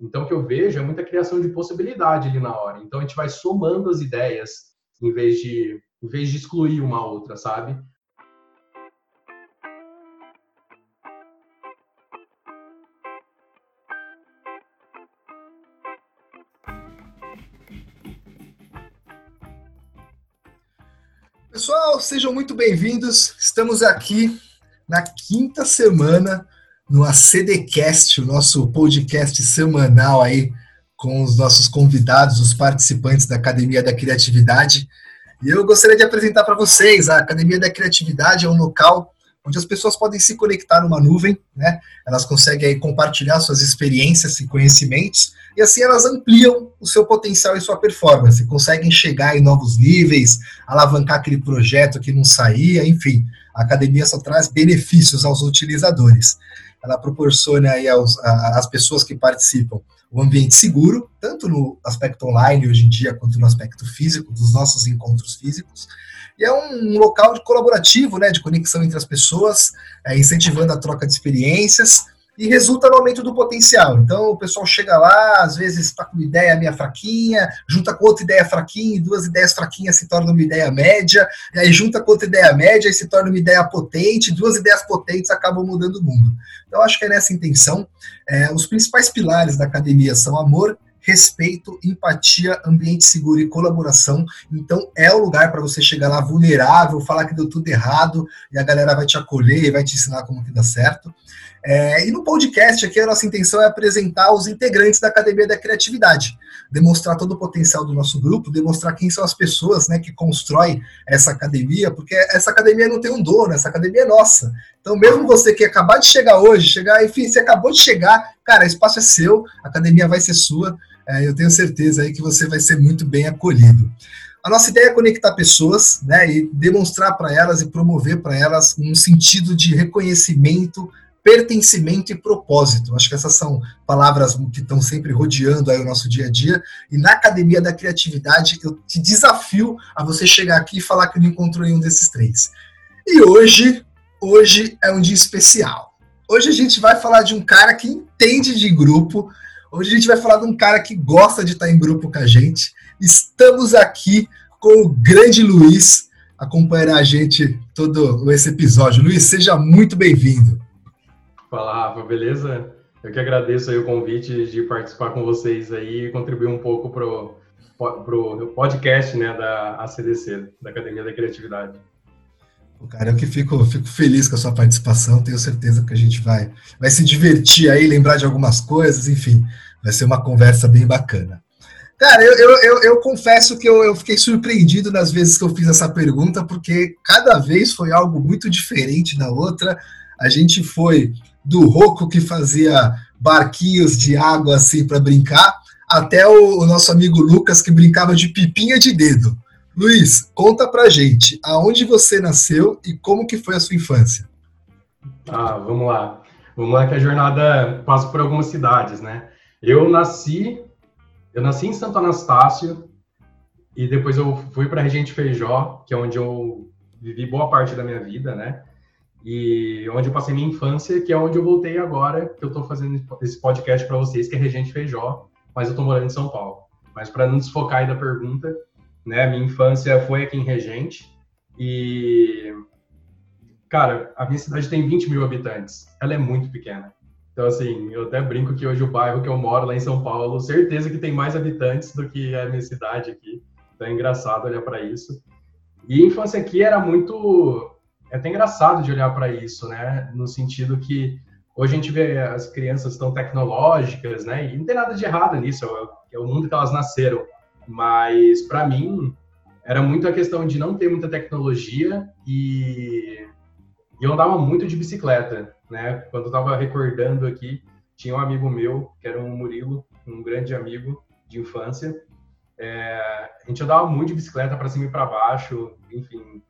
Então, o que eu vejo é muita criação de possibilidade ali na hora. Então, a gente vai somando as ideias em vez de, em vez de excluir uma outra, sabe? Pessoal, sejam muito bem-vindos. Estamos aqui na quinta semana no ACDcast, o nosso podcast semanal aí com os nossos convidados, os participantes da Academia da Criatividade. E eu gostaria de apresentar para vocês, a Academia da Criatividade é um local onde as pessoas podem se conectar numa nuvem, né? Elas conseguem aí compartilhar suas experiências e conhecimentos e assim elas ampliam o seu potencial e sua performance, conseguem chegar em novos níveis, alavancar aquele projeto que não saía, enfim, a academia só traz benefícios aos utilizadores. Ela proporciona aí aos, às pessoas que participam um ambiente seguro, tanto no aspecto online hoje em dia, quanto no aspecto físico, dos nossos encontros físicos. E é um local colaborativo, né, de conexão entre as pessoas, é, incentivando a troca de experiências e resulta no aumento do potencial. Então o pessoal chega lá, às vezes está com uma ideia meio fraquinha, junta com outra ideia fraquinha, e duas ideias fraquinhas se tornam uma ideia média, e aí junta com outra ideia média e se torna uma ideia potente, duas ideias potentes acabam mudando o mundo. Então acho que é nessa intenção. É, os principais pilares da academia são amor, respeito, empatia, ambiente seguro e colaboração. Então é o lugar para você chegar lá vulnerável, falar que deu tudo errado e a galera vai te acolher e vai te ensinar como que dá certo. É, e no podcast aqui a nossa intenção é apresentar os integrantes da Academia da Criatividade, demonstrar todo o potencial do nosso grupo, demonstrar quem são as pessoas né, que constroem essa academia, porque essa academia não tem um dono, essa academia é nossa. Então, mesmo você que acabar de chegar hoje, chegar, enfim, você acabou de chegar, cara, o espaço é seu, a academia vai ser sua, é, eu tenho certeza aí que você vai ser muito bem acolhido. A nossa ideia é conectar pessoas, né, e demonstrar para elas e promover para elas um sentido de reconhecimento, pertencimento e propósito. Acho que essas são palavras que estão sempre rodeando aí o nosso dia a dia. E na Academia da Criatividade, eu te desafio a você chegar aqui e falar que não encontrou nenhum desses três. E hoje, hoje é um dia especial. Hoje a gente vai falar de um cara que entende de grupo. Hoje a gente vai falar de um cara que gosta de estar em grupo com a gente. Estamos aqui com o grande Luiz, acompanhará a gente todo esse episódio. Luiz, seja muito bem-vindo. Fala, Rafa, beleza? Eu que agradeço o convite de participar com vocês aí e contribuir um pouco pro, pro podcast né, da ACDC, da Academia da Criatividade. Cara, eu que fico, fico feliz com a sua participação, tenho certeza que a gente vai, vai se divertir aí, lembrar de algumas coisas, enfim, vai ser uma conversa bem bacana. Cara, eu, eu, eu, eu confesso que eu, eu, fiquei surpreendido nas vezes que eu fiz essa pergunta, porque cada vez foi algo muito diferente da outra. A gente foi do Roco que fazia barquinhos de água assim para brincar, até o, o, nosso amigo Lucas que brincava de pipinha de dedo. Luiz, conta pra gente, aonde você nasceu e como que foi a sua infância? Ah, vamos lá. Vamos lá que a jornada passa por algumas cidades, né? Eu nasci, eu nasci em Santo Anastácio e depois eu fui para Regente Feijó, que é onde eu vivi boa parte da minha vida, né? E onde eu passei minha infância, que é onde eu voltei agora, que eu estou fazendo esse podcast para vocês, que é Regente Feijó, mas eu estou morando em São Paulo. Mas para não desfocar aí da pergunta, né, minha infância foi aqui em Regente e, cara, a minha cidade tem 20 mil habitantes, ela é muito pequena. Então, assim, eu até brinco que hoje o bairro que eu moro, lá em São Paulo, certeza que tem mais habitantes do que a minha cidade aqui. Então é engraçado olhar para isso. E a infância aqui era muito é até engraçado de olhar para isso, né? No sentido que hoje a gente vê as crianças tão tecnológicas, né? E não tem nada de errado nisso, é, é o mundo que elas nasceram. Mas para mim era muito a questão de não ter muita tecnologia e eu andava muito de bicicleta, né? Quando eu estava recordando aqui, tinha um amigo meu que era um Murilo, um grande amigo de infância. É, a gente andava muito de bicicleta para cima e para baixo, enfim,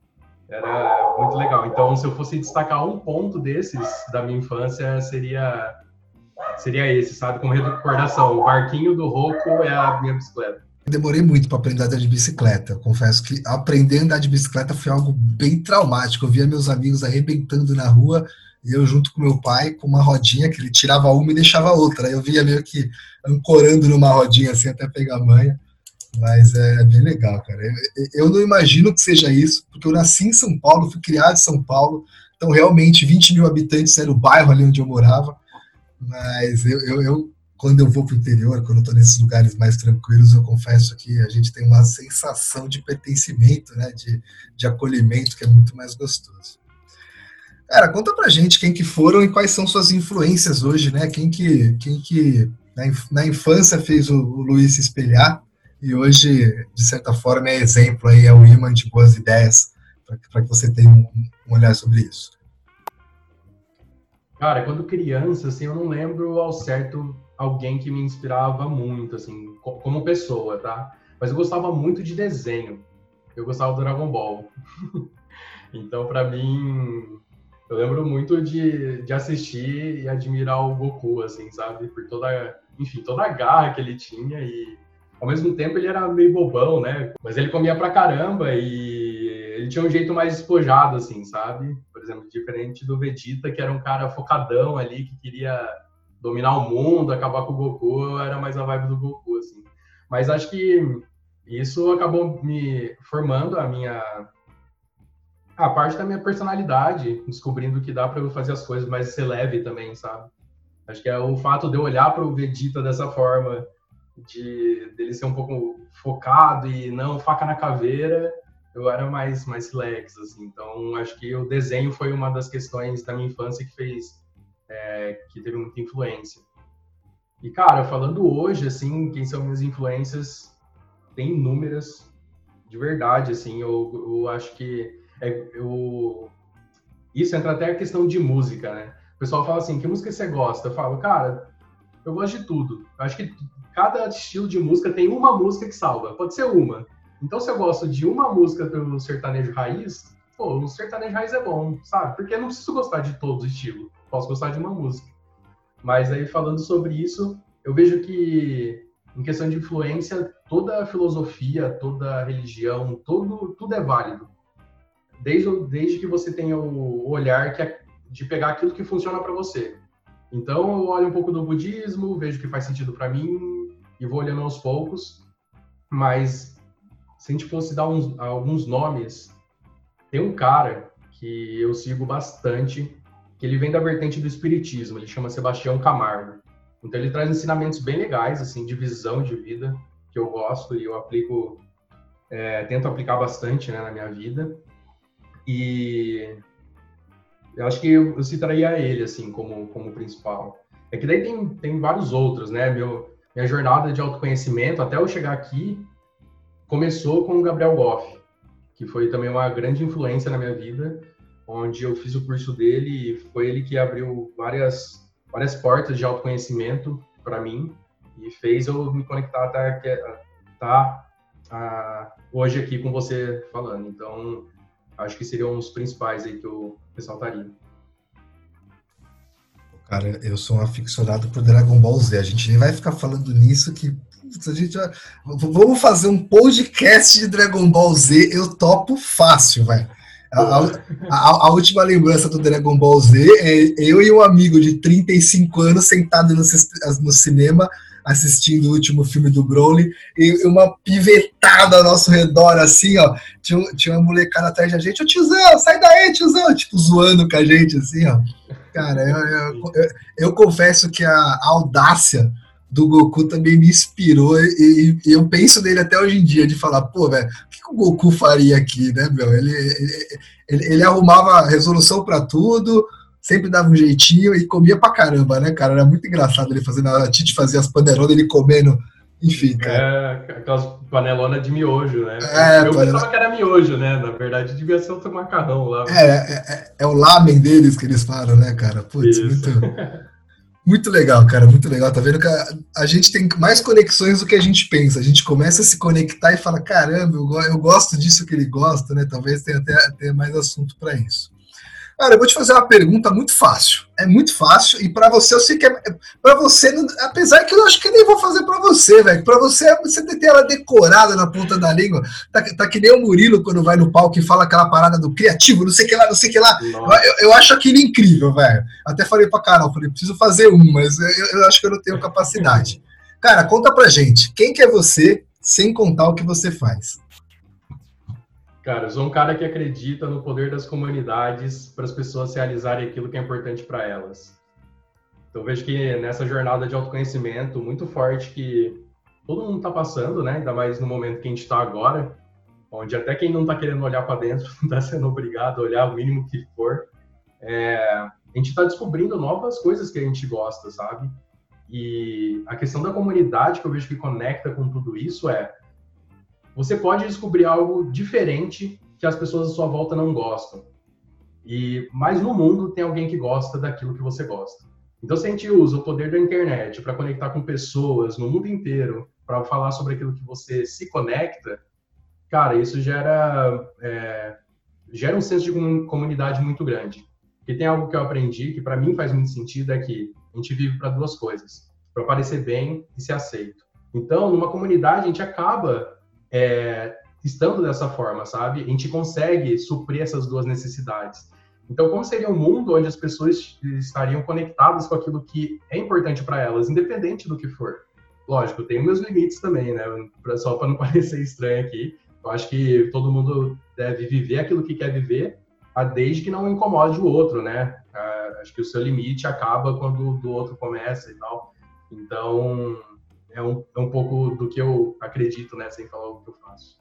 era muito legal. Então, se eu fosse destacar um ponto desses da minha infância, seria seria esse, sabe? Como recordação. O barquinho do Roco é a minha bicicleta. Demorei muito para aprender a andar de bicicleta. Eu confesso que aprender a andar de bicicleta foi algo bem traumático. Eu via meus amigos arrebentando na rua e eu junto com meu pai, com uma rodinha que ele tirava uma e deixava outra. Eu via meio que ancorando numa rodinha assim até pegar manha. Mas é, é bem legal, cara. Eu, eu, não imagino que seja isso, porque eu nasci em São Paulo, fui criado em São Paulo, então realmente 20 mil habitantes era o bairro ali onde eu morava. Mas eu, eu, eu quando eu vou para o interior, quando eu estou nesses lugares mais tranquilos, eu confesso que a gente tem uma sensação de pertencimento, né, de, de acolhimento que é muito mais gostoso. Cara, conta pra gente quem que foram e quais são suas influências hoje, né? Quem que, quem que na, infância fez o, o Luiz se espelhar e hoje, de certa forma, é exemplo aí, é o imã de boas ideias para que você tenha um, um olhar sobre isso. Cara, quando criança, assim, eu não lembro ao certo alguém que me inspirava muito, assim, como pessoa, tá? Mas eu gostava muito de desenho. Eu gostava do Dragon Ball. então, para mim, eu lembro muito de, de assistir e admirar o Goku, assim, sabe? Por toda, enfim, toda a garra que ele tinha e, ao mesmo tempo, ele era meio bobão, né? Mas ele comia pra caramba e ele tinha um jeito mais despojado, assim, sabe? Por exemplo, diferente do Vegeta, que era um cara focadão ali, que queria dominar o mundo, acabar com o Goku, era mais a vibe do Goku, assim. Mas acho que isso acabou me formando a minha a parte da minha personalidade, descobrindo que dá para eu fazer as coisas mais ser leve também, sabe? Acho que é o fato de eu olhar para o Vegeta dessa forma, de dele ser um pouco focado e não faca na caveira, eu era mais mais relax assim. Então, acho que o desenho foi uma das questões da minha infância que fez é, que teve muita influência. E, cara, falando hoje, assim, quem são minhas influências, tem inúmeras, de verdade, assim, eu, eu acho que é, eu... isso entra até a questão de música, né? O pessoal fala assim, que música você gosta? Eu falo, cara, eu gosto de tudo. Eu acho que cada estilo de música tem uma música que salva, pode ser uma. Então, se eu gosto de uma música pelo sertanejo raiz, pô, o sertanejo raiz é bom, sabe? Porque eu não preciso gostar de todo estilo posso gostar de uma música. Mas aí falando sobre isso, eu vejo que em questão de influência, toda filosofia, toda religião, tudo, tudo é válido. Desde, desde que você tenha o olhar que é de pegar aquilo que funciona para você. Então, eu olho um pouco do budismo, vejo que faz sentido para mim e vou olhando aos poucos. Mas, se a gente fosse dar uns, alguns nomes, tem um cara que eu sigo bastante, que ele vem da vertente do espiritismo, ele chama Sebastião Camargo. Então ele traz ensinamentos bem legais, assim, de visão de vida, que eu gosto e eu aplico, é, tento aplicar bastante né, na minha vida. E eu acho que eu, eu citaria ele, assim, como, como principal. É que daí tem, tem vários outros, né? Meu, minha jornada de autoconhecimento, até eu chegar aqui, começou com o Gabriel Goff, que foi também uma grande influência na minha vida onde eu fiz o curso dele e foi ele que abriu várias, várias portas de autoconhecimento para mim e fez eu me conectar até tá, tá hoje aqui com você falando. Então, acho que seriam os principais aí que eu ressaltaria. Cara, eu sou um aficionado por Dragon Ball Z. A gente nem vai ficar falando nisso que a gente vai... vamos fazer um podcast de Dragon Ball Z. Eu topo fácil, vai. A, a, a, última lembrança do Dragon Ball Z é eu e um amigo de 35 anos sentado no, no cinema assistindo o último filme do Broly e uma pivetada ao nosso redor, assim, ó. Tinha, tinha uma molecada atrás da gente, ô tiozão, sai daí, tiozão, tipo, zoando com a gente, assim, ó. Cara, eu, eu, eu, eu confesso que a audácia do Goku também me inspirou e, e, eu penso nele até hoje em dia, de falar, pô, velho, o que, que, o Goku faria aqui, né, meu? Ele, ele, ele arrumava resolução para tudo, sempre dava um jeitinho e comia pra caramba, né, cara? Era muito engraçado ele fazendo, a Tite fazia as panelonas, ele comendo, enfim, cara. É, aquelas panelonas de miojo, né? É, eu panela... pensava que era miojo, né? Na verdade, devia ser outro macarrão lá. É, é, é, é o lamen deles que eles falam, né, cara? Putz, Isso. muito... Muito legal, cara, muito legal. Tá vendo que a, a, gente tem mais conexões do que a gente pensa. A gente começa a se conectar e fala: caramba, eu, eu gosto disso que ele gosta, né? Talvez tenha até, até mais assunto para isso. Cara, eu vou te fazer uma pergunta muito fácil. É muito fácil e para você eu sei que é para você, apesar que eu acho que nem vou fazer para você, velho. Para você você tem ela decorada na ponta da língua. Tá, tá, que nem o Murilo quando vai no palco e fala aquela parada do criativo, não sei o que lá, não sei o que lá. Eu, eu, acho aquilo incrível, velho. Até falei para Carol, falei, preciso fazer um, mas eu, eu acho que eu não tenho capacidade. Cara, conta pra gente, quem que é você sem contar o que você faz? Cara, eu sou um cara que acredita no poder das comunidades para as pessoas realizarem aquilo que é importante para elas. Então vejo que nessa jornada de autoconhecimento muito forte que todo mundo está passando, né? Ainda mais no momento que a gente está agora, onde até quem não está querendo olhar para dentro está sendo obrigado a olhar o mínimo que for. É, a gente está descobrindo novas coisas que a gente gosta, sabe? E a questão da comunidade que eu vejo que conecta com tudo isso é você pode descobrir algo diferente que as pessoas à sua volta não gostam. E mas no mundo tem alguém que gosta daquilo que você gosta. Então se a gente usa o poder da internet para conectar com pessoas no mundo inteiro, para falar sobre aquilo que você se conecta, cara, isso gera é, gera um senso de comunidade muito grande. E tem algo que eu aprendi que para mim faz muito sentido é que a gente vive para duas coisas: para parecer bem e ser aceito. Então, numa comunidade a gente acaba é, estando dessa forma, sabe? A gente consegue suprir essas duas necessidades. Então, como seria um mundo onde as pessoas estariam conectadas com aquilo que é importante para elas, independente do que for? Lógico, tem meus limites também, né? Só para não parecer estranho aqui. Eu acho que todo mundo deve viver aquilo que quer viver, desde que não incomode o outro, né? Acho que o seu limite acaba quando o do outro começa e tal. Então, é um, é um pouco do que eu acredito, né, sem falar o que eu faço.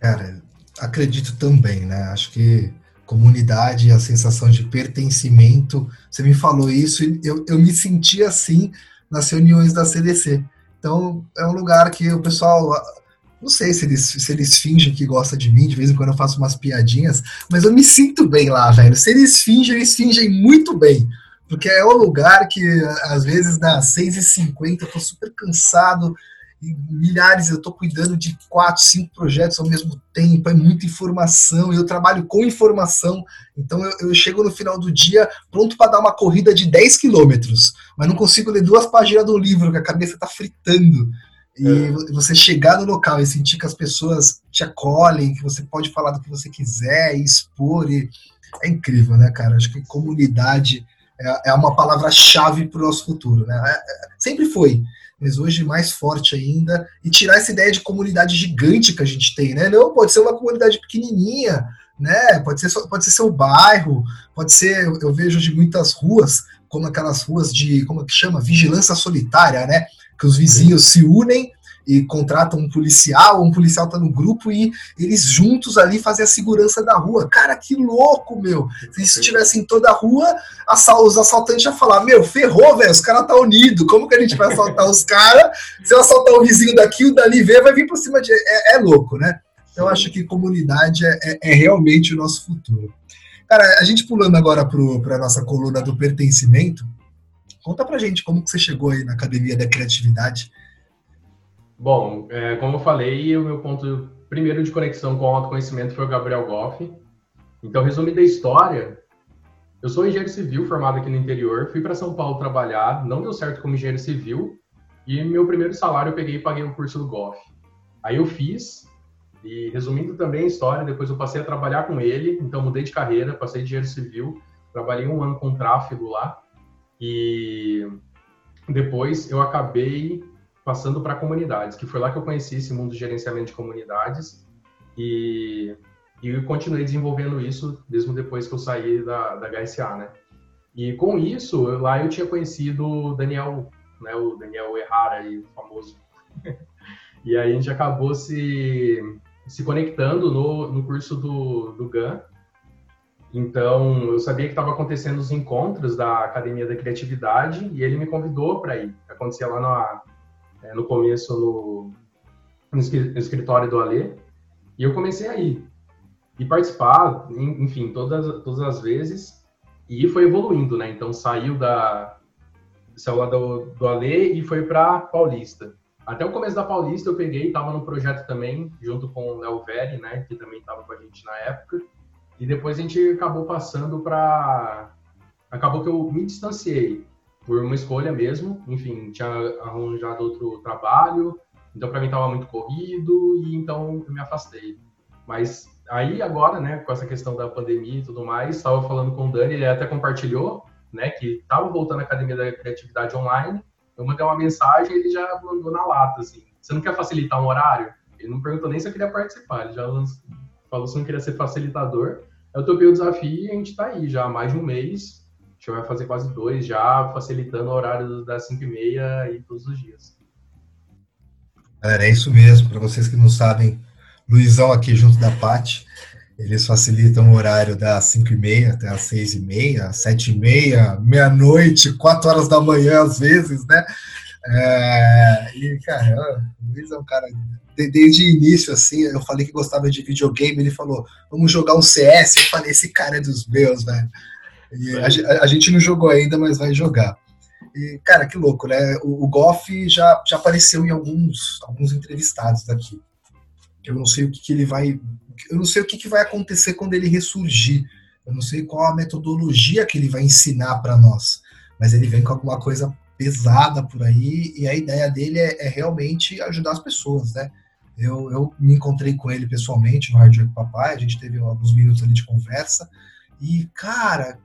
Cara, acredito também, né? Acho que comunidade, a sensação de pertencimento, você me falou isso e eu, eu me senti assim nas reuniões da CDC. Então, é um lugar que o pessoal, não sei se eles, se eles fingem que gostam de mim, de vez em quando eu faço umas piadinhas, mas eu me sinto bem lá, velho. Se eles fingem, eles fingem muito bem porque é o lugar que às vezes das 6h50 eu tô super cansado, e milhares, eu tô cuidando de quatro, cinco projetos ao mesmo tempo, é muita informação, eu trabalho com informação, então eu, eu chego no final do dia pronto para dar uma corrida de 10 quilômetros, mas não consigo ler duas páginas do livro, que a cabeça tá fritando. E é. você chegar no local e sentir que as pessoas te acolhem, que você pode falar do que você quiser e expor, e é incrível, né, cara? Acho que comunidade é, é uma palavra-chave para o nosso futuro. Né? É, é, sempre foi, mas hoje mais forte ainda, e tirar essa ideia de comunidade gigante que a gente tem, né? Não, pode ser uma comunidade pequenininha, né? Pode ser, pode ser seu bairro, pode ser, eu, eu vejo de muitas ruas, como aquelas ruas de, como que chama? Vigilância solitária, né? Que os vizinhos se unem e contratam um policial, um policial tá no grupo e eles juntos ali fazem a segurança da rua. Cara, que louco, meu. Se isso estivesse em toda a rua, os assaltantes iam falar, meu, ferrou, velho, os caras tá unido, como que a gente vai assaltar os caras? Se eu assaltar o vizinho daqui, o dali vê, vai vir por cima de... É, é louco, né? Então, eu acho que comunidade é, é, é, realmente o nosso futuro. Cara, a gente pulando agora para a nossa coluna do pertencimento, conta pra gente como que você chegou aí na Academia da Criatividade, Bom, é, como eu falei, o meu ponto primeiro de conexão com o autoconhecimento foi o Gabriel Goff. Então, resumo da história, eu sou engenheiro civil formado aqui no interior, fui para São Paulo trabalhar, não deu certo como engenheiro civil, e meu primeiro salário eu peguei e paguei o curso do Goff. Aí eu fiz, e resumindo também a história, depois eu passei a trabalhar com ele, então mudei de carreira, passei de engenheiro civil, trabalhei um ano com tráfego lá, e depois eu acabei passando para comunidades, que foi lá que eu conheci esse mundo de gerenciamento de comunidades e, e continuei desenvolvendo isso mesmo depois que eu saí da, da HSA, né? E com isso, eu, lá eu tinha conhecido o Daniel, né, o Daniel Errara, aí, famoso. e aí a gente acabou se, se conectando no, no curso do, do GAN. Então, eu sabia que estava acontecendo os encontros da Academia da Criatividade e ele me convidou para ir. Acontecia lá na, é, no começo no, no escritório do Alê, e eu comecei a ir e participar, enfim, todas, todas as vezes, e foi evoluindo, né? Então saiu da saiu lá do, do Alê e foi para Paulista. Até o começo da Paulista eu peguei, estava no projeto também, junto com o Léo Veri, né, que também estava com a gente na época. E depois a gente acabou passando para. Acabou que eu me distanciei por uma escolha mesmo. Enfim, tinha arranjado outro trabalho, então para mim estava muito corrido e então eu me afastei. Mas aí agora, né, com essa questão da pandemia e tudo mais, estava falando com o Dani, ele até compartilhou, né, que estava voltando à academia da criatividade online. Eu mandei uma mensagem, ele já mandou na lata assim: "Você não quer facilitar um horário?" Ele não perguntou nem se eu queria participar, ele já falou se não queria ser facilitador. Eu topei o desafio e a gente está aí já há mais de um mês. A gente vai fazer quase dois já, facilitando o horário das 5 e meia aí todos os dias. É, é isso mesmo. Para vocês que não sabem, Luizão aqui junto da Pati, eles facilitam o horário das 5 e meia até as 6 e meia, 7 e meia, meia-noite, 4 horas da manhã às vezes, né? É, e, cara, o Luiz é um cara, desde o início, assim, eu falei que gostava de videogame, ele falou, vamos jogar um CS, eu falei, esse cara é dos meus, velho. A, a, gente não jogou ainda, mas vai jogar. E, cara, que louco, né? O, o Goff já, já apareceu em alguns, alguns entrevistados daqui. Eu não sei o que, que ele vai. Eu não sei o que, que vai acontecer quando ele ressurgir. Eu não sei qual a metodologia que ele vai ensinar para nós. Mas ele vem com alguma coisa pesada por aí e a ideia dele é, é realmente ajudar as pessoas, né? Eu, eu, me encontrei com ele pessoalmente no Hard Work Papai, a gente teve alguns minutos ali de conversa e, cara,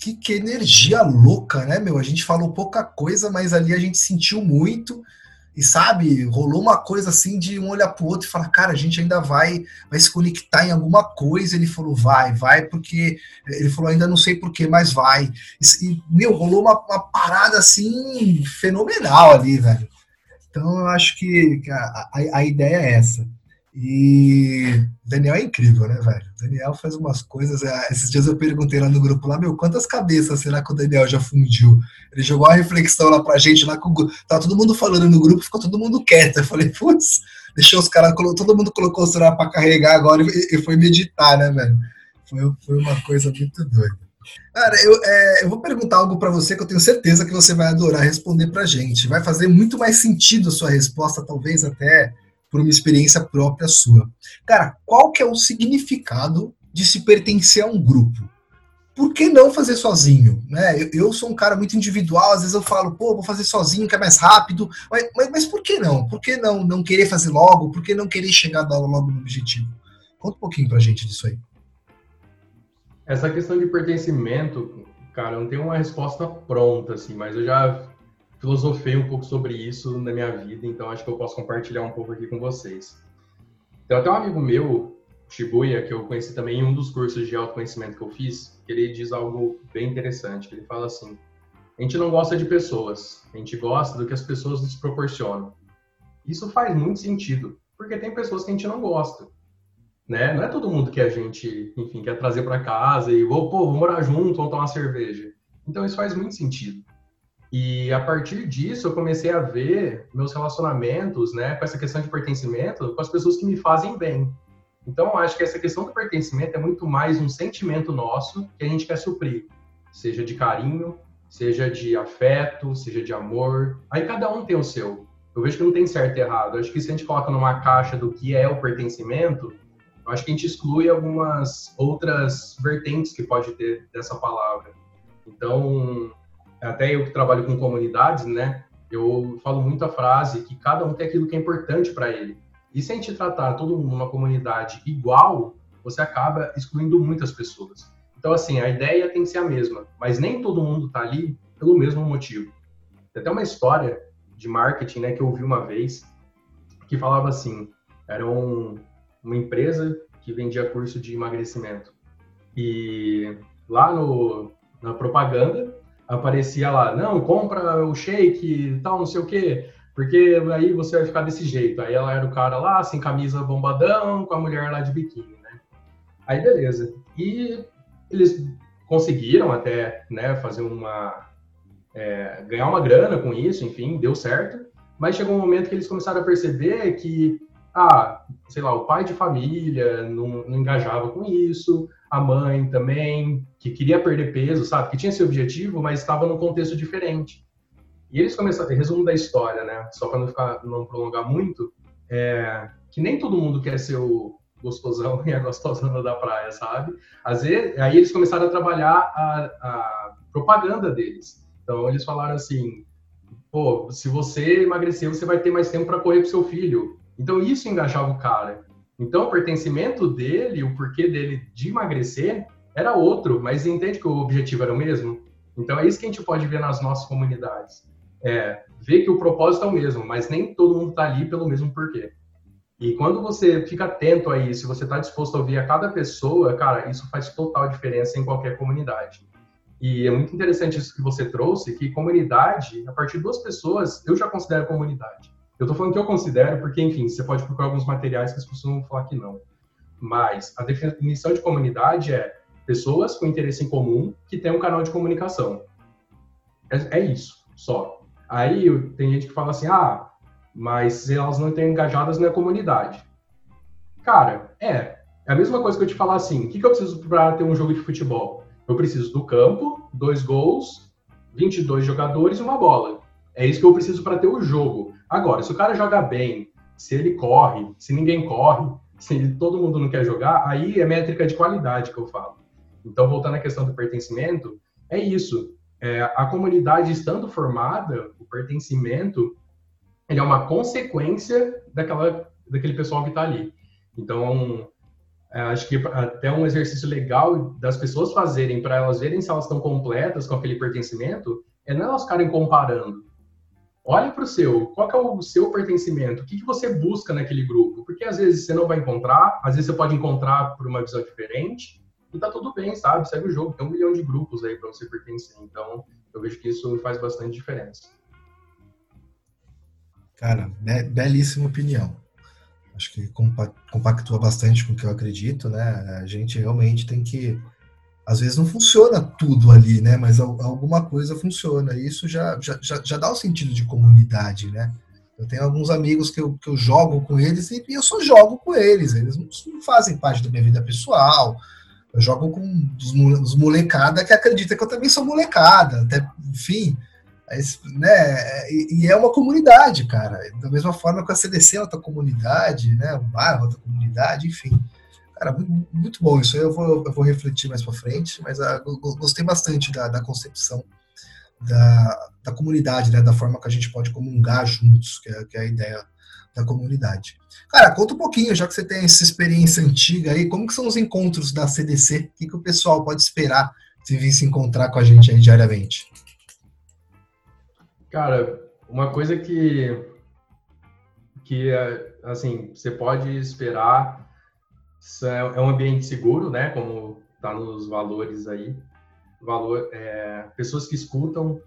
que, que energia louca, né, meu? A gente falou pouca coisa, mas ali a gente sentiu muito e sabe, rolou uma coisa assim de um olhar pro outro e falar, cara, a gente ainda vai, vai se conectar em alguma coisa. Ele falou, vai, vai, porque ele falou, ainda não sei porquê, mas vai. E, meu, rolou uma, uma, parada assim fenomenal ali, velho. Então eu acho que a, a, a ideia é essa. E Daniel é incrível, né, velho? Daniel faz umas coisas. É, esses dias eu perguntei lá no grupo lá, meu, quantas cabeças será que o Daniel já fundiu? Ele jogou uma reflexão lá pra gente, lá com Tava todo mundo falando no grupo, ficou todo mundo quieto. Eu falei, putz, deixou os caras, todo mundo colocou o celular pra carregar agora e, e foi meditar, né, velho? Foi, foi uma coisa muito doida. Cara, eu, é, eu vou perguntar algo para você que eu tenho certeza que você vai adorar responder pra gente. Vai fazer muito mais sentido a sua resposta, talvez até por uma experiência própria sua. Cara, qual que é o significado de se pertencer a um grupo? Por que não fazer sozinho? Né? Eu, eu sou um cara muito individual, às vezes eu falo, pô, vou fazer sozinho, que é mais rápido, mas, mas, mas por que não? Por que não, não querer fazer logo? Por que não querer chegar logo no objetivo? Conta um pouquinho pra gente disso aí. Essa questão de pertencimento, cara, eu não tenho uma resposta pronta, assim, mas eu já filosofei um pouco sobre isso na minha vida, então acho que eu posso compartilhar um pouco aqui com vocês. Tem até um amigo meu, Shibuya, que eu conheci também em um dos cursos de autoconhecimento que eu fiz, ele diz algo bem interessante, ele fala assim, a gente não gosta de pessoas, a gente gosta do que as pessoas nos proporcionam. Isso faz muito sentido, porque tem pessoas que a gente não gosta, né? Não é todo mundo que a gente, enfim, quer trazer para casa e, vou, pô, vou morar junto, vamos tomar uma cerveja. Então isso faz muito sentido. E a partir disso eu comecei a ver meus relacionamentos, né, com essa questão de pertencimento, com as pessoas que me fazem bem. Então acho que essa questão do pertencimento é muito mais um sentimento nosso que a gente quer suprir, seja de carinho, seja de afeto, seja de amor. Aí cada um tem o seu. Eu vejo que não tem certo e errado. Eu acho que se a gente coloca numa caixa do que é o pertencimento, eu acho que a gente exclui algumas outras vertentes que pode ter dessa palavra. Então, até eu que trabalho com comunidades, né? Eu falo muito a frase que cada um tem aquilo que é importante para ele. E se a gente tratar todo mundo numa comunidade igual, você acaba excluindo muitas pessoas. Então, assim, a ideia tem que ser a mesma, mas nem todo mundo está ali pelo mesmo motivo. Tem até uma história de marketing, né, que eu ouvi uma vez, que falava assim, era um, uma empresa que vendia curso de emagrecimento. E lá no, na propaganda, aparecia lá, não, compra o shake, tal, não sei o quê, porque aí você vai ficar desse jeito. Aí ela era o cara lá, sem camisa bombadão, com a mulher lá de biquíni, né? Aí beleza. E eles conseguiram até, né, fazer uma... É, ganhar uma grana com isso, enfim, deu certo. Mas chegou um momento que eles começaram a perceber que, ah, sei lá, o pai de família não, não engajava com isso, a mãe também, que queria perder peso, sabe? Que tinha esse objetivo, mas estava num contexto diferente. E eles começaram, resumo da história, né? Só para não ficar, não prolongar muito, é, que nem todo mundo quer ser o, gostosão e a gostosona da praia, sabe? Às vezes, aí eles começaram a trabalhar a, a propaganda deles. Então eles falaram assim, pô, se você emagrecer, você vai ter mais tempo para correr pro seu filho. Então isso engajava o cara. Então o pertencimento dele, o porquê dele de emagrecer era outro, mas entende que o objetivo era o mesmo? Então é isso que a gente pode ver nas nossas comunidades. É, ver que o propósito é o mesmo, mas nem todo mundo está ali pelo mesmo porquê. E quando você fica atento a isso, você está disposto a ouvir a cada pessoa, cara, isso faz total diferença em qualquer comunidade. E é muito interessante isso que você trouxe, que comunidade, a partir de duas pessoas, eu já considero comunidade. Eu estou falando que eu considero porque, enfim, você pode procurar alguns materiais que as pessoas vão falar que não. Mas a definição de comunidade é pessoas com interesse em comum que têm um canal de comunicação. É, é isso, só. Aí tem gente que fala assim, ah, mas elas não estão engajadas na comunidade. Cara, é. É a mesma coisa que eu te falar assim: o que, que eu preciso para ter um jogo de futebol? Eu preciso do campo, dois gols, 22 jogadores e uma bola. É isso que eu preciso para ter o jogo. Agora, se o cara joga bem, se ele corre, se ninguém corre, se todo mundo não quer jogar, aí é métrica de qualidade que eu falo. Então, voltando à questão do pertencimento, é isso. É, a comunidade estando formada, o pertencimento ele é uma consequência daquela, daquele pessoal que está ali. Então, é, acho que até um exercício legal das pessoas fazerem para elas verem se elas estão completas com aquele pertencimento é não elas ficarem comparando. Olhe para o seu, qual é o seu pertencimento? O que, que você busca naquele grupo? Porque às vezes você não vai encontrar, às vezes você pode encontrar por uma visão diferente, e tá tudo bem, sabe? Segue o jogo, tem um milhão de grupos aí para você pertencer. Então, eu vejo que isso faz bastante diferença. Cara, be belíssima opinião. Acho que compactua bastante com o que eu acredito, né? A gente realmente tem que. Às vezes não funciona tudo ali, né? Mas alguma coisa funciona. E isso já, já, já dá o um sentido de comunidade, né? Eu tenho alguns amigos que eu, que eu jogo com eles e eu só jogo com eles. Eles não fazem parte da minha vida pessoal. Eu jogo com os molecada que acredita que eu também sou molecada. Até, enfim, né? E, é uma comunidade, cara. Da mesma forma que a CDC é outra comunidade, né? O bairro é outra comunidade, enfim. Cara, muito, bom isso. Eu vou, eu vou refletir mais para frente, mas uh, gostei bastante da, da concepção da, da comunidade, né? Da forma que a gente pode comungar juntos, que é, que é a ideia da comunidade. Cara, conta um pouquinho, já que você tem essa experiência antiga aí, como que são os encontros da CDC? O que, que o pessoal pode esperar se vir se encontrar com a gente aí diariamente? Cara, uma coisa que que assim você pode esperar é um ambiente seguro, né? Como está nos valores aí, valor, é, pessoas que escutam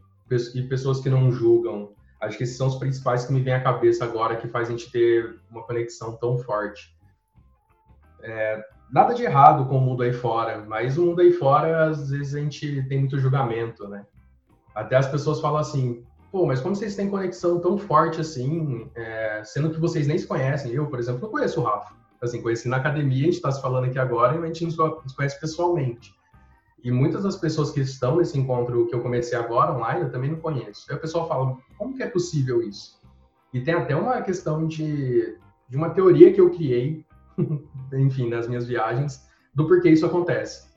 e pessoas que não julgam. Acho que esses são os principais que me vêm à cabeça agora que faz a gente ter uma conexão tão forte. É, nada de errado com o mundo aí fora, mas o mundo aí fora às vezes a gente tem muito julgamento, né? Até as pessoas falam assim, pô, mas como vocês têm conexão tão forte assim, é, sendo que vocês nem se conhecem? Eu, por exemplo, não conheço o Rafa. Assim, conheci na academia, a gente está se falando aqui agora e a gente não se conhece pessoalmente. E muitas das pessoas que estão nesse encontro que eu comecei agora online, eu também não conheço. Aí o pessoal fala, como que é possível isso? E tem até uma questão de, de uma teoria que eu criei, enfim, nas minhas viagens, do porquê isso acontece.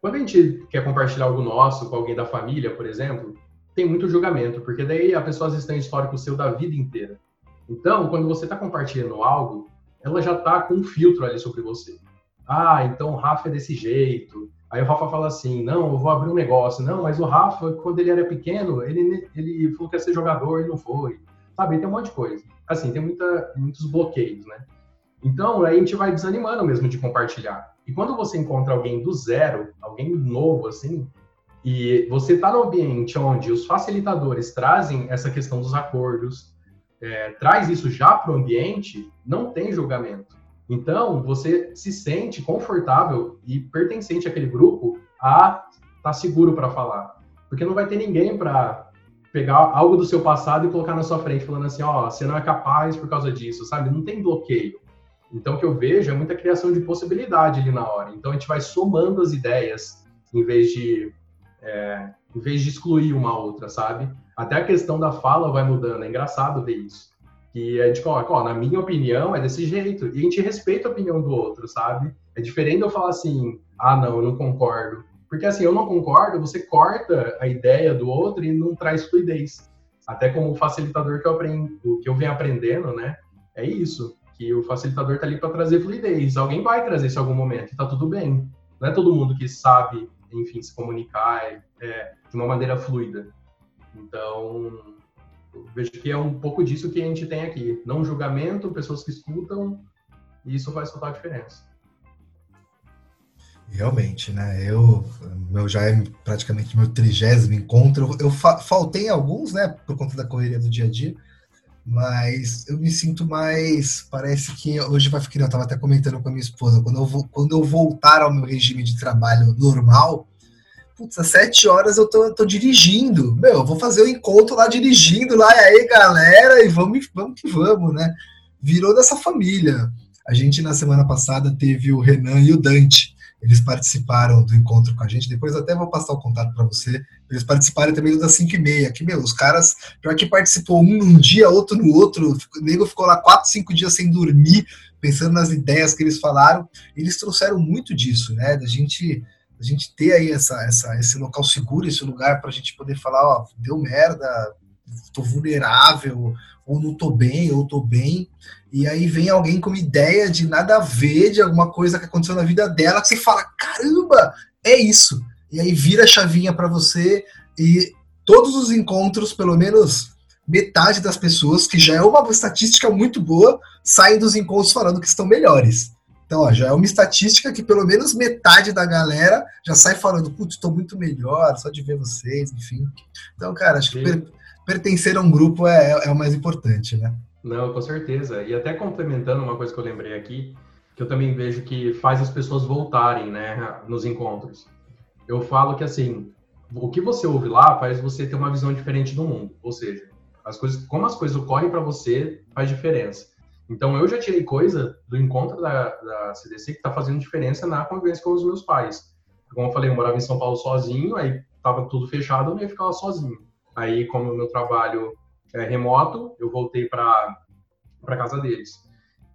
Quando a gente quer compartilhar algo nosso com alguém da família, por exemplo, tem muito julgamento, porque daí a pessoa às vezes tem histórico seu da vida inteira. Então, quando você está compartilhando algo, ela já está com um filtro ali sobre você. Ah, então o Rafa é desse jeito. Aí o Rafa fala assim: não, eu vou abrir um negócio. Não, mas o Rafa, quando ele era pequeno, ele, ele falou que ia ser jogador e não foi. Sabe, tem um monte de coisa. Assim, tem muita, muitos bloqueios, né? Então, aí a gente vai desanimando mesmo de compartilhar. E quando você encontra alguém do zero, alguém novo, assim, e você está no ambiente onde os facilitadores trazem essa questão dos acordos, é, traz isso já para o ambiente, não tem julgamento. Então, você se sente confortável e pertencente àquele grupo a tá seguro para falar. Porque não vai ter ninguém para pegar algo do seu passado e colocar na sua frente, falando assim: ó, oh, você não é capaz por causa disso, sabe? Não tem bloqueio. Então, o que eu vejo é muita criação de possibilidade ali na hora. Então, a gente vai somando as ideias, em vez de é, em vez de excluir uma outra, sabe? Até a questão da fala vai mudando, é engraçado ver isso. que a gente coloca, ó, na minha opinião é desse jeito, e a gente respeita a opinião do outro, sabe? É diferente eu falar assim, ah, não, eu não concordo. Porque assim, eu não concordo, você corta a ideia do outro e não traz fluidez. Até como facilitador que eu aprendo, que eu venho aprendendo, né? É isso, que o facilitador tá ali para trazer fluidez. Alguém vai trazer isso em algum momento, e tá tudo bem. Não é todo mundo que sabe, enfim, se comunicar é, é, de uma maneira fluida. Então, vejo que é um pouco disso que a gente tem aqui. Não julgamento, pessoas que escutam, e isso faz total diferença. Realmente, né? Eu, meu já é praticamente meu trigésimo encontro. Eu fa faltei alguns, né? Por conta da correria do dia a dia. Mas eu me sinto mais. Parece que hoje vai ficar. Eu estava até comentando com a minha esposa. Quando eu, vou, quando eu voltar ao meu regime de trabalho normal, putz, às sete horas eu tô, tô dirigindo. Meu, eu vou fazer o encontro lá dirigindo lá. E aí, galera, e vamos, vamos que vamos, né? Virou dessa família. A gente, na semana passada, teve o Renan e o Dante eles participaram do encontro com a gente. Depois até vou passar o contato para você. Eles participaram também do das 5 e meia. Que, meu, os caras, pior que participou um num dia, outro no outro. O nego ficou lá 4, 5 dias sem dormir, pensando nas ideias que eles falaram. Eles trouxeram muito disso, né? Da gente a gente ter aí essa, essa, esse local seguro, esse lugar para a gente poder falar, ó, deu merda, tô vulnerável, ou não tô bem, ou tô bem, e aí vem alguém com uma ideia de nada a ver, de alguma coisa que aconteceu na vida dela, que você fala, caramba, é isso. E aí vira a chavinha para você, e todos os encontros, pelo menos metade das pessoas, que já é uma estatística muito boa, saem dos encontros falando que estão melhores. Então, ó, já é uma estatística que pelo menos metade da galera já sai falando, putz, estou muito melhor, só de ver vocês, enfim. Então, cara, acho Sim. que pertencer a um grupo é, é, é o mais importante, né? Não, com certeza. E até complementando uma coisa que eu lembrei aqui, que eu também vejo que faz as pessoas voltarem, né, nos encontros. Eu falo que assim, o que você ouve lá faz você ter uma visão diferente do mundo. Ou seja, as coisas, como as coisas ocorrem para você faz diferença. Então eu já tirei coisa do encontro da, da CDC que está fazendo diferença na convivência com os meus pais. Como eu falei, eu morava em São Paulo sozinho, aí estava tudo fechado, eu ia ficar lá sozinho. Aí, como o meu trabalho é remoto, eu voltei para casa deles.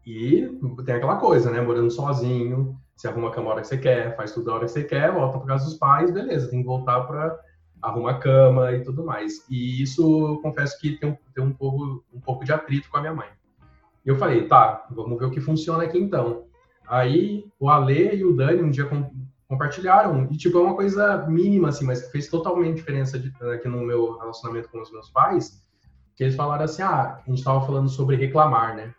E tem aquela coisa, né? Morando sozinho, você arruma a cama a hora que você quer, faz tudo a hora que você quer, volta para casa dos pais, beleza, tem que voltar para arrumar a cama e tudo mais. E isso, confesso que tem, tem um, pouco, um pouco de atrito com a minha mãe. E eu falei, tá, vamos ver o que funciona aqui então. Aí o Ale e o Dani um dia compartilharam. E, tipo, é uma coisa mínima, assim, mas que fez totalmente diferença de, aqui no meu relacionamento com os meus pais. Que eles falaram assim: ah, a gente estava falando sobre reclamar, né?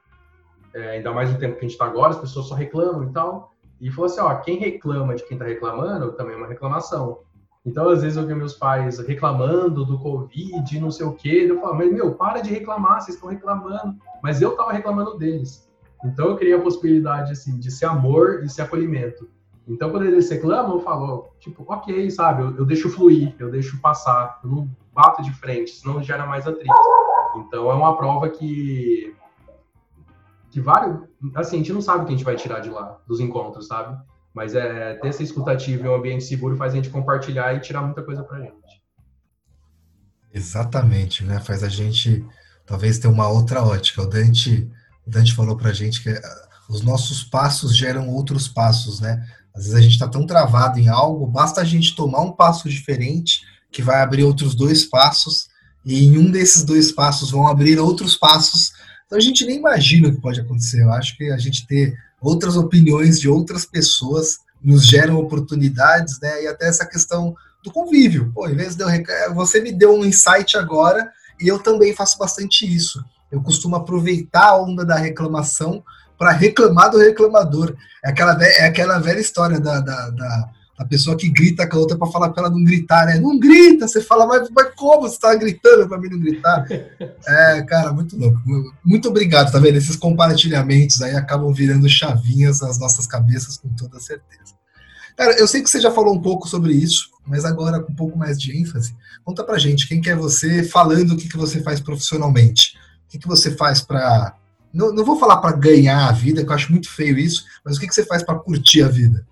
É, ainda mais no tempo que a gente está agora, as pessoas só reclamam e tal. E falou assim: ó, quem reclama de quem está reclamando também é uma reclamação. Então, às vezes, eu vi meus pais reclamando do Covid, não sei o quê. Eu falo, mas, meu, para de reclamar, vocês estão reclamando. Mas eu estava reclamando deles. Então, eu queria a possibilidade, assim, de ser amor e ser acolhimento. Então, quando eles reclamam, eu falo, tipo, ok, sabe, eu, eu, deixo fluir, eu deixo passar, eu não bato de frente, senão gera mais atrito. Então, é uma prova que, que vale, assim, a gente não sabe o que a gente vai tirar de lá, dos encontros, sabe? Mas é, ter essa escutativa e um ambiente seguro faz a gente compartilhar e tirar muita coisa pra gente. Exatamente, né? Faz a gente, talvez, ter uma outra ótica. O Dante, o Dante falou pra gente que ah, os nossos passos geram outros passos, né? Às vezes a gente está tão travado em algo, basta a gente tomar um passo diferente que vai abrir outros dois passos, e em um desses dois passos vão abrir outros passos. Então a gente nem imagina o que pode acontecer. Eu acho que a gente ter outras opiniões de outras pessoas nos geram oportunidades, né? E até essa questão do convívio. Pô, em vez de eu rec... você me deu um insight agora e eu também faço bastante isso. Eu costumo aproveitar a onda da reclamação para reclamar do reclamador. É aquela, é aquela velha história da, da, da, da pessoa que grita com a outra para falar para ela não gritar, né? Não grita, você fala, mas, mas como você está gritando para mim não gritar? É, cara, muito louco. Muito obrigado, tá vendo? Esses compartilhamentos aí acabam virando chavinhas nas nossas cabeças, com toda certeza. Cara, eu sei que você já falou um pouco sobre isso, mas agora com um pouco mais de ênfase. Conta pra gente, quem que é você falando o que, que você faz profissionalmente? O que, que você faz para não, não vou falar para ganhar a vida, que eu acho muito feio isso, mas o que, que você faz para curtir a vida?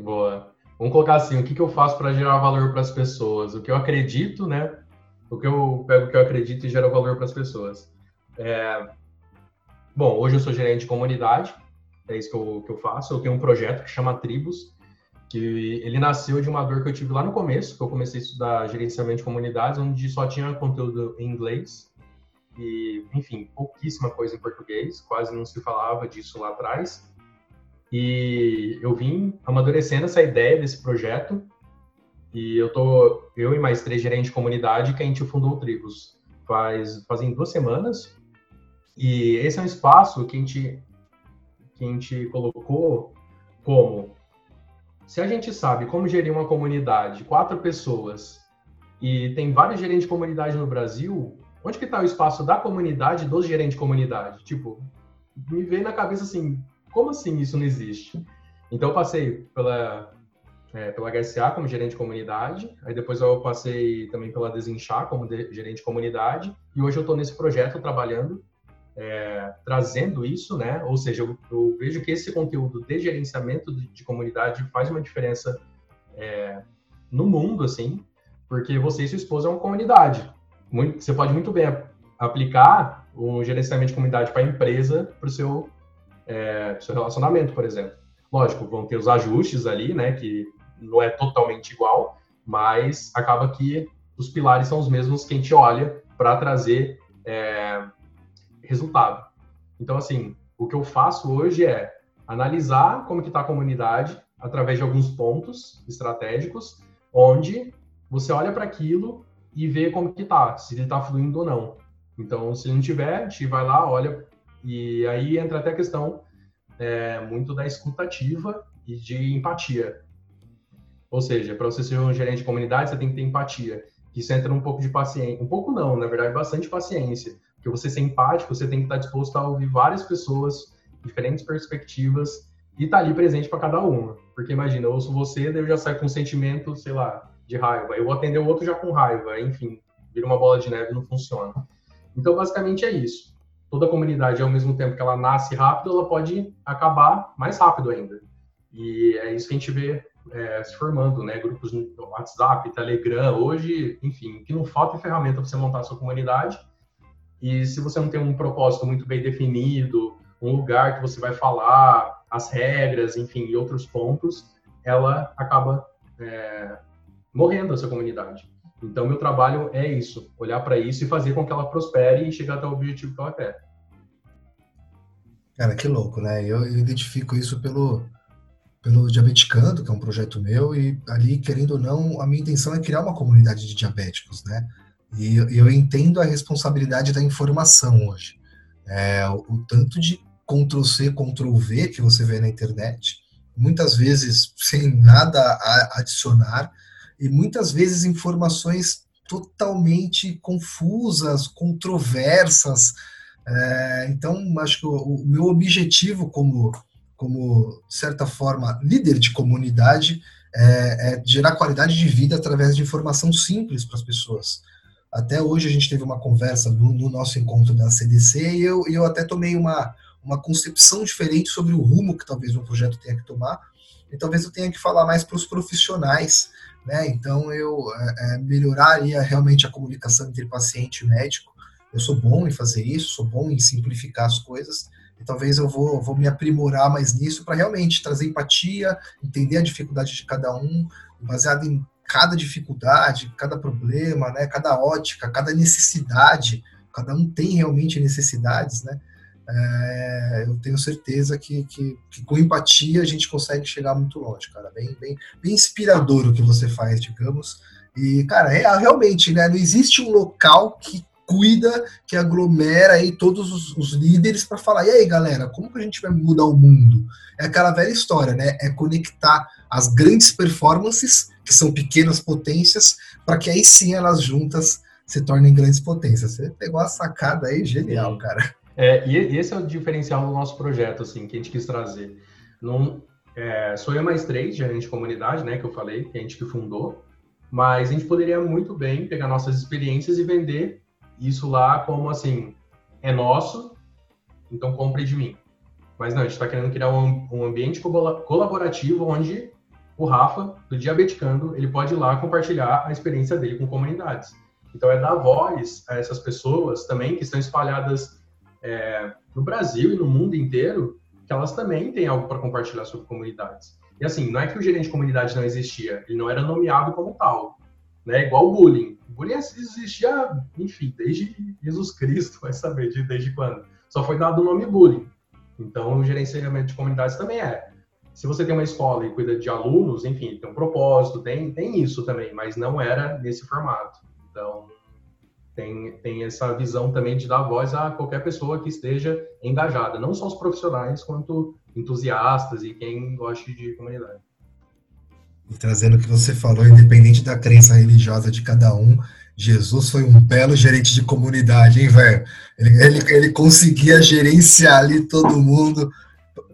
Boa. Vamos colocar assim, o que, que eu faço para gerar valor para as pessoas? O que eu acredito, né? O que eu pego o que eu acredito e gero valor para as pessoas. É... Bom, hoje eu sou gerente de comunidade, é isso que eu, que eu faço. Eu tenho um projeto que chama Tribos, que ele nasceu de uma dor que eu tive lá no começo, que eu comecei a estudar gerenciamento de comunidades, onde só tinha conteúdo em inglês e, enfim, pouquíssima coisa em português, quase não se falava disso lá atrás. E eu vim amadurecendo essa ideia desse projeto e eu tô, eu e mais três gerentes de comunidade que a gente fundou o Tribos faz, fazem duas semanas. E esse é um espaço que a gente, que a gente colocou como se a gente sabe como gerir uma comunidade, quatro pessoas, e tem vários gerentes de comunidade no Brasil, onde que está o espaço da comunidade dos gerentes de comunidade? Tipo, me veio na cabeça assim, como assim isso não existe? Então eu passei pela é, pela HSA como gerente de comunidade, aí depois eu passei também pela Desinchar como de, gerente de comunidade, e hoje eu estou nesse projeto trabalhando, é, trazendo isso, né? Ou seja, eu, eu, vejo que esse conteúdo de gerenciamento de, de comunidade faz uma diferença é, no mundo, assim, porque você e sua esposa é uma comunidade. Muito, você pode muito bem aplicar o gerenciamento de comunidade para a empresa, para o seu, é, seu relacionamento, por exemplo. Lógico, vão ter os ajustes ali, né? Que não é totalmente igual, mas acaba que os pilares são os mesmos que a gente olha para trazer é, resultado. Então, assim, o que eu faço hoje é analisar como que está a comunidade através de alguns pontos estratégicos, onde você olha para aquilo e vê como que está, se ele está fluindo ou não. Então, se não tiver, a gente vai lá, olha, e aí entra até a questão é, muito da escutativa e de empatia. Ou seja, para você ser um gerente de comunidade, você tem que ter empatia. Isso entra um pouco de paciência. Um pouco não, na verdade, bastante paciência. Porque você ser empático, você tem que estar disposto a ouvir várias pessoas, diferentes perspectivas, e estar tá ali presente para cada uma. Porque imagina, eu ouço você, daí eu já saio com um sentimento, sei lá, de raiva. Eu vou atender o outro já com raiva. Enfim, vira uma bola de neve não funciona. Então, basicamente é isso. Toda comunidade, ao mesmo tempo que ela nasce rápido, ela pode acabar mais rápido ainda. E é isso que a gente vê é, se formando, né? Grupos no WhatsApp, Telegram, hoje, enfim, o que não falta é ferramenta para você montar a sua comunidade. E se você não tem um propósito muito bem definido, um lugar que você vai falar, as regras, enfim, e outros pontos, ela acaba é, morrendo essa comunidade. Então, meu trabalho é isso, olhar para isso e fazer com que ela prospere e chegar até o objetivo que ela quer. Cara, que louco, né? Eu, eu identifico isso pelo, pelo Diabeticando, que é um projeto meu, e ali, querendo ou não, a minha intenção é criar uma comunidade de diabéticos, né? E eu entendo a responsabilidade da informação hoje. É, o, o tanto de Ctrl-C, Ctrl-V que você vê na internet, muitas vezes sem nada a adicionar, e muitas vezes informações totalmente confusas, controversas. É, então, acho que o, o meu objetivo como como, de certa forma, líder de comunidade, é, é gerar qualidade de vida através de informação simples para as pessoas. Até hoje a gente teve uma conversa no, no nosso encontro da CDC e eu, eu até tomei uma, uma concepção diferente sobre o rumo que talvez o projeto tenha que tomar. E talvez eu tenha que falar mais para os profissionais, né? Então eu é, é melhoraria realmente a comunicação entre paciente e médico. Eu sou bom em fazer isso, sou bom em simplificar as coisas, e talvez eu vou, vou me aprimorar mais nisso para realmente trazer empatia, entender a dificuldade de cada um, baseado em cada dificuldade, cada problema, né, cada ótica, cada necessidade. Cada um tem realmente necessidades, né? É, eu tenho certeza que, que, que, com empatia a gente consegue chegar muito longe, cara. Bem, bem, bem inspirador o que você faz, digamos. E, cara, é, realmente, né? Não existe um local que cuida, que aglomera aí todos os, os líderes para falar, e aí galera, como que a gente vai mudar o mundo? É aquela velha história, né? É conectar as grandes performances, que são pequenas potências, para que aí sim elas juntas se tornem grandes potências. Você pegou a sacada aí, genial, cara. É, e esse é o diferencial do nosso projeto, assim, que a gente quis trazer. Não, é, sou eu mais três, gerente de comunidade, né, que eu falei, que a gente que fundou, mas a gente poderia muito bem pegar nossas experiências e vender isso lá como assim, é nosso, então compre de mim. Mas não, a gente está querendo criar um, um, ambiente colaborativo onde o Rafa, do Diabeticando, ele pode ir lá compartilhar a experiência dele com comunidades. Então é dar voz a essas pessoas também que estão espalhadas é, no Brasil e no mundo inteiro que elas também têm algo para compartilhar sobre comunidades. E assim, não é que o gerente de comunidade não existia, ele não era nomeado como tal, né? Igual o bullying. O bullying existia, enfim, desde Jesus Cristo, vai saber de, desde quando. Só foi dado o nome bullying. Então, o gerenciamento de comunidades também é. Se você tem uma escola e cuida de alunos, enfim, tem um propósito, tem, tem isso também, mas não era nesse formato. Então, tem, tem essa visão também de dar voz a qualquer pessoa que esteja engajada, não só os profissionais, quanto entusiastas e quem goste de comunidade. E trazendo o que você falou, independente da crença religiosa de cada um, Jesus foi um belo gerente de comunidade, hein, velho? Ele, ele, ele conseguia gerenciar ali todo mundo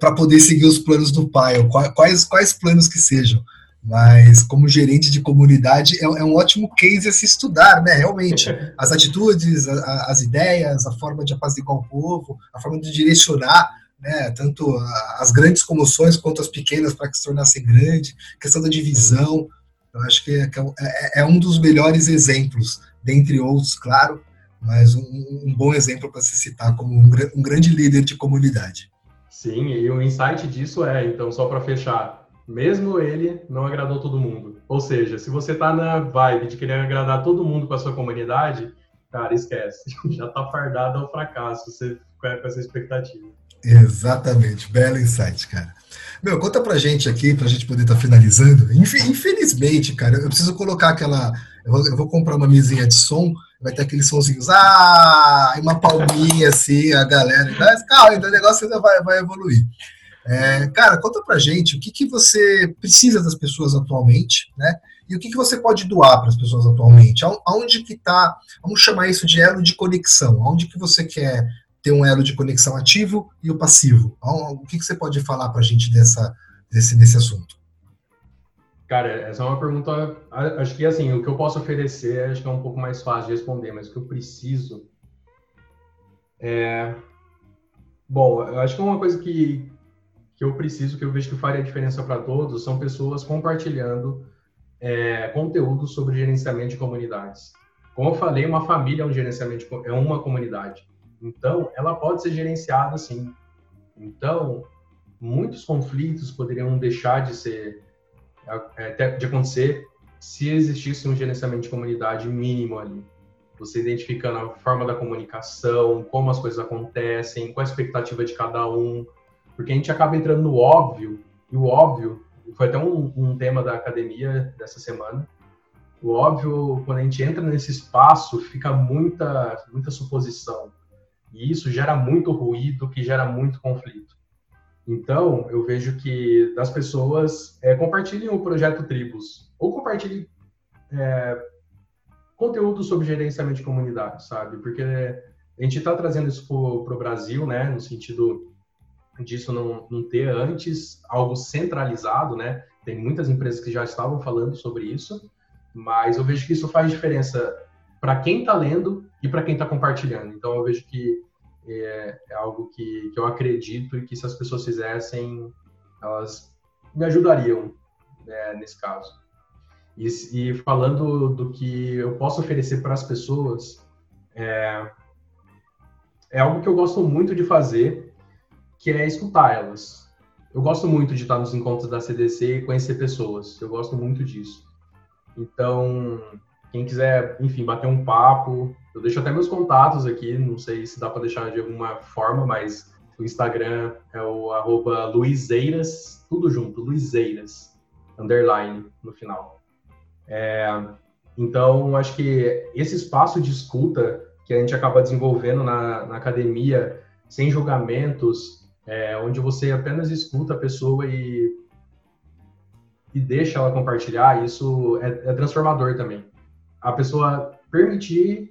para poder seguir os planos do pai, quais, quais planos que sejam mas como gerente de comunidade é, é, um ótimo case a se estudar, né? Realmente, as atitudes, a, as ideias, a forma de apaziguar o povo, a forma de direcionar, né? Tanto as grandes comoções quanto as pequenas para que se tornassem grande, questão da divisão. Eu acho que é, é, é um dos melhores exemplos, dentre outros, claro, mas um, um bom exemplo para se citar como um, um grande líder de comunidade. Sim, e o insight disso é, então, só para fechar, mesmo ele não agradou todo mundo. Ou seja, se você tá na vibe de querer agradar todo mundo com a sua comunidade, cara, esquece. Já tá fardado ao fracasso você com essa expectativa. Exatamente, belo insight, cara. Meu, conta pra gente aqui, pra gente poder estar tá finalizando. Infelizmente, cara, eu preciso colocar aquela. Eu vou, eu vou, comprar uma mesinha de som, vai ter aqueles sonzinhos, ah, e uma palminha assim, a galera. Mas calma, então o negócio ainda vai, vai evoluir. É, cara, conta pra gente o que, que você precisa das pessoas atualmente, né? E o que, que você pode doar para as pessoas atualmente? Aonde que tá, vamos chamar isso de elo de conexão, aonde que você quer ter um elo de conexão ativo e o passivo? O que, que você pode falar para gente dessa, desse, desse assunto? Cara, essa é uma pergunta, acho que assim, o que eu posso oferecer, acho que é um pouco mais fácil de responder, mas o que eu preciso é... Bom, eu acho que uma coisa que, que eu preciso, que eu vejo que faria diferença para todos, são pessoas compartilhando é, conteúdo sobre gerenciamento de comunidades. Como eu falei, uma família é um gerenciamento, é uma comunidade. Então, ela pode ser gerenciada assim. Então, muitos conflitos poderiam deixar de ser é, de acontecer se existisse um gerenciamento de comunidade mínimo ali. Você identificando a forma da comunicação, como as coisas acontecem, qual a expectativa de cada um, porque a gente acaba entrando no óbvio, e o óbvio foi até um, um tema da academia dessa semana. O óbvio, quando a gente entra nesse espaço, fica muita, muita suposição. E isso gera muito ruído, que gera muito conflito. Então, eu vejo que das pessoas é, compartilhem o projeto Tribos, ou compartilhem é, conteúdo sobre gerenciamento de comunidade, sabe? Porque a gente está trazendo isso para o Brasil, né, no sentido disso não, não ter antes algo centralizado, né? Tem muitas empresas que já estavam falando sobre isso, mas eu vejo que isso faz diferença para quem está lendo e para quem está compartilhando. Então eu vejo que é, é, algo que, que eu acredito e que se as pessoas fizessem, elas me ajudariam né, nesse caso. E, e, falando do que eu posso oferecer para as pessoas, é, é algo que eu gosto muito de fazer que é escutar elas. Eu gosto muito de estar nos encontros da CDC e conhecer pessoas. Eu gosto muito disso. Então, quem quiser, enfim, bater um papo, eu deixo até meus contatos aqui. Não sei se dá para deixar de alguma forma, mas o Instagram é o arroba Luizeiras, tudo junto, Luizeiras, underline no final. É, então, acho que esse espaço de escuta que a gente acaba desenvolvendo na, na academia, sem julgamentos, é, onde você apenas escuta a pessoa e, e deixa ela compartilhar, isso é, é transformador também. A pessoa permitir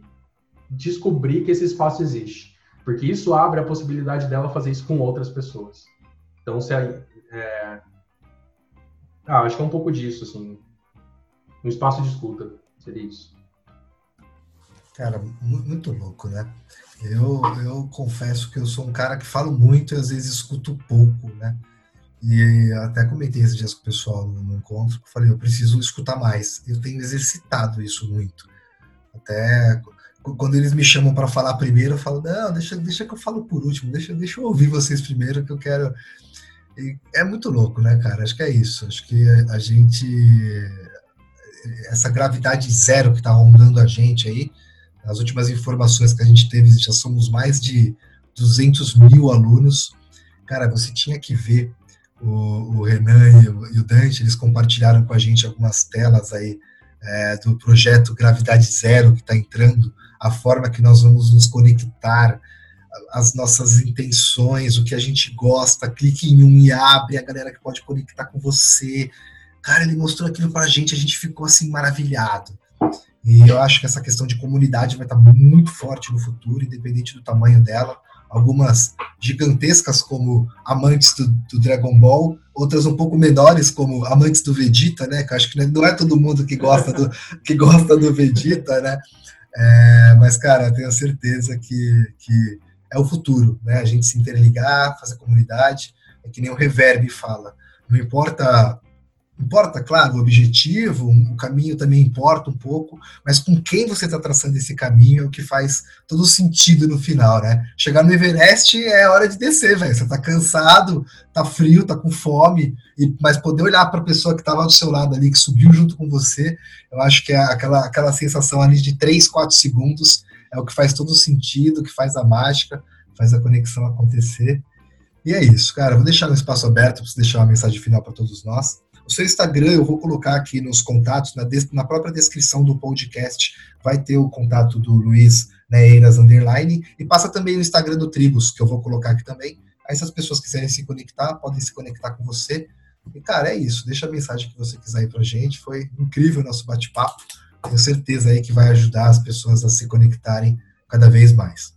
descobrir que esse espaço existe, porque isso abre a possibilidade dela fazer isso com outras pessoas. Então, se é, é ah, acho que é um pouco disso, assim, um espaço de escuta, seria isso. Cara, muito louco, né? Eu, eu confesso que eu sou um cara que falo muito e às vezes escuto pouco, né? E até comentei esses dias com o pessoal no, no encontro, que falei, eu preciso escutar mais. Eu tenho exercitado isso muito. Até quando eles me chamam para falar primeiro, eu falo, não, deixa, deixa que eu falo por último, deixa, deixa eu ouvir vocês primeiro, que eu quero. E é muito louco, né, cara? Acho que é isso. Acho que a gente. Essa gravidade zero que está rondando a gente aí, as últimas informações que a gente teve, já somos mais de 200 mil alunos. Cara, você tinha que ver o, o Renan e o, e o, Dante, eles compartilharam com a gente algumas telas aí é, do projeto Gravidade Zero que está entrando, a forma que nós vamos nos conectar, as nossas intenções, o que a gente gosta, clique em um e abre a galera que pode conectar com você. Cara, ele mostrou aquilo para a gente, a gente ficou assim maravilhado. E eu acho que essa questão de comunidade vai estar muito forte no futuro, independente do tamanho dela algumas gigantescas como amantes do, do, Dragon Ball, outras um pouco menores como amantes do Vegeta, né? Que acho que não é todo mundo que gosta do que gosta do Vegeta, né? É, mas cara, tenho certeza que, que é o futuro, né? A gente se interligar, fazer comunidade, é que nem o Reverb fala. Não importa Importa, claro, o objetivo, o caminho também importa um pouco, mas com quem você está traçando esse caminho é o que faz todo sentido no final, né? Chegar no Everest é hora de descer, velho. Você está cansado, tá frio, tá com fome, e, mas poder olhar para a pessoa que estava do seu lado ali, que subiu junto com você, eu acho que é aquela, aquela sensação ali de 3, 4 segundos é o que faz todo sentido, que faz a mágica, faz a conexão acontecer. E é isso, cara. vou deixar um espaço aberto para você deixar uma mensagem final para todos nós. O seu Instagram eu vou colocar aqui nos contatos, na, na própria descrição do podcast vai ter o contato do Luiz Neiras Underline e passa também o Instagram do Tribus, que eu vou colocar aqui também. Aí se as pessoas quiserem se conectar, podem se conectar com você. E, cara, é isso. Deixa a mensagem que você quiser aí pra gente. Foi incrível o nosso bate-papo. Tenho certeza aí que vai ajudar as pessoas a se conectarem cada vez mais.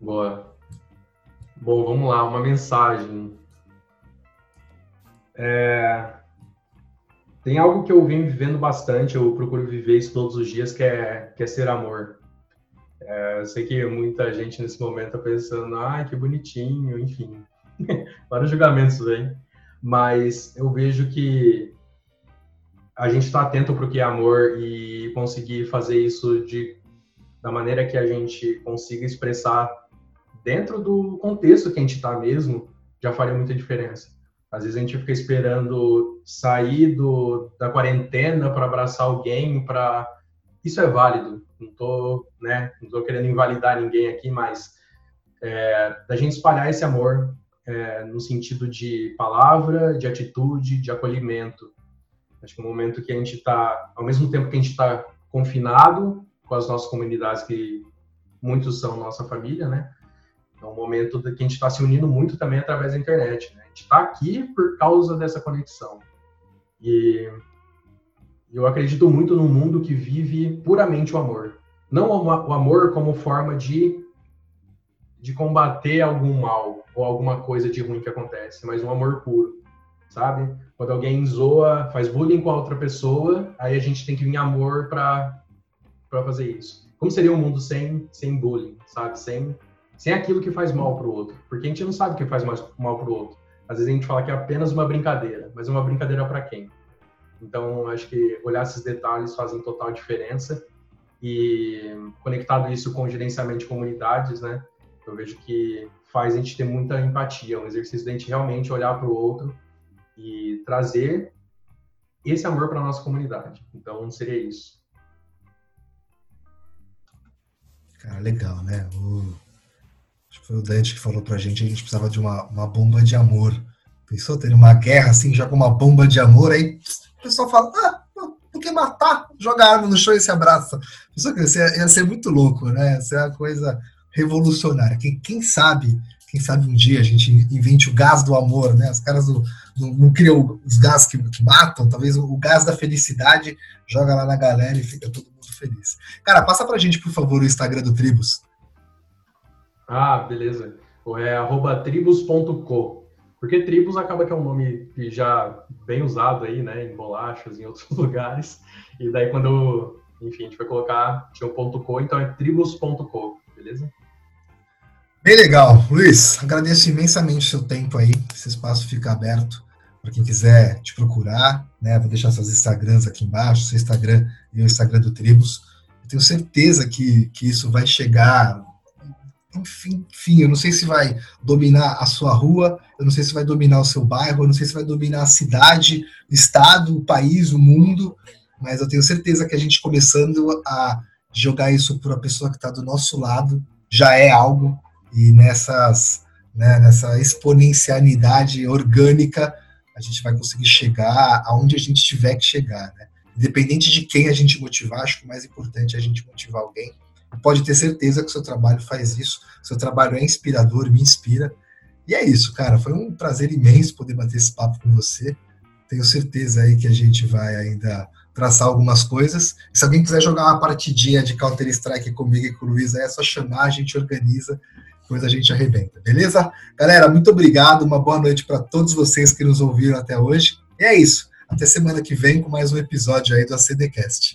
Boa. Bom, vamos lá. Uma mensagem é... Tem algo que eu venho vivendo bastante, eu procuro viver isso todos os dias, que é, que é ser amor. É, eu sei que muita gente nesse momento está pensando, ah, que bonitinho, enfim. Vários julgamentos vêm. Mas eu vejo que a gente está atento para o que é amor e conseguir fazer isso de, da maneira que a gente consiga expressar dentro do contexto que a gente está mesmo, já faria muita diferença. Às vezes a gente fica esperando sair do, da quarentena para abraçar alguém, para isso é válido. Não tô, né, não tô querendo invalidar ninguém aqui, mas é, da gente espalhar esse amor é, no sentido de palavra, de atitude, de acolhimento. Acho que é um momento que a gente está, ao mesmo tempo que a gente está confinado com as nossas comunidades que muitos são nossa família, né? É um momento que a gente está se unindo muito também através da internet. Né? A gente está aqui por causa dessa conexão. E eu acredito muito num mundo que vive puramente o amor. Não o amor como forma de, de combater algum mal ou alguma coisa de ruim que acontece, mas um amor puro, sabe? Quando alguém zoa, faz bullying com a outra pessoa, aí a gente tem que vir amor para fazer isso. Como seria um mundo sem, sem bullying, sabe? Sem sem aquilo que faz mal para o outro, porque a gente não sabe o que faz mal para o outro. Às vezes a gente fala que é apenas uma brincadeira, mas é uma brincadeira para quem? Então, acho que olhar esses detalhes fazem total diferença e conectado isso com o gerenciamento de comunidades, né? Eu vejo que faz a gente ter muita empatia, um exercício da gente realmente olhar para o outro e trazer esse amor para nossa comunidade. Então, seria isso. Cara, legal, né? O Acho que foi o Dante que falou pra gente, a gente precisava de uma, uma bomba de amor. Pensou ter uma guerra assim, com uma bomba de amor, aí o pessoal fala, ah, por que matar? Joga arma no chão e se abraça. Pensou que ia, ia ser muito louco, né? Ia ser uma coisa revolucionária. Quem, quem sabe, quem sabe um dia a gente invente o gás do amor, né? Os caras do, do, não criam os gás que, que, matam, talvez o, o gás da felicidade joga lá na galera e fica todo mundo feliz. Cara, passa pra gente, por favor, o Instagram do Tribus. Ah, beleza. É arroba tribus.co. Porque tribus acaba que é um nome que já bem usado aí, né? Em bolachas, em outros lugares. E daí quando, enfim, a gente vai colocar, tinha um ponto .co, então é tribus.co, beleza? Bem legal. Luiz, agradeço imensamente seu tempo aí. Esse espaço fica aberto para quem quiser te procurar, né? Vou deixar seus Instagrams aqui embaixo, seu Instagram e o Instagram do Tribus. Eu tenho certeza que, que isso vai chegar. Enfim, enfim, eu não sei se vai dominar a sua rua, eu não sei se vai dominar o seu bairro, eu não sei se vai dominar a cidade, o estado, o país, o mundo, mas eu tenho certeza que a gente começando a jogar isso para a pessoa que está do nosso lado já é algo, e nessas, né, nessa exponencialidade orgânica a gente vai conseguir chegar aonde a gente tiver que chegar, né? Independente de quem a gente motivar, acho que o mais importante é a gente motivar alguém. Pode ter certeza que o seu trabalho faz isso, seu trabalho é inspirador, me inspira. E é isso, cara. Foi um prazer imenso poder bater esse papo com você. Tenho certeza aí que a gente vai ainda traçar algumas coisas. Se alguém quiser jogar uma partidinha de Counter-Strike comigo e com o Luiz, é só chamar, a gente organiza depois a gente arrebenta, beleza? Galera, muito obrigado, uma boa noite para todos vocês que nos ouviram até hoje. E é isso. Até semana que vem com mais um episódio aí do ACDcast.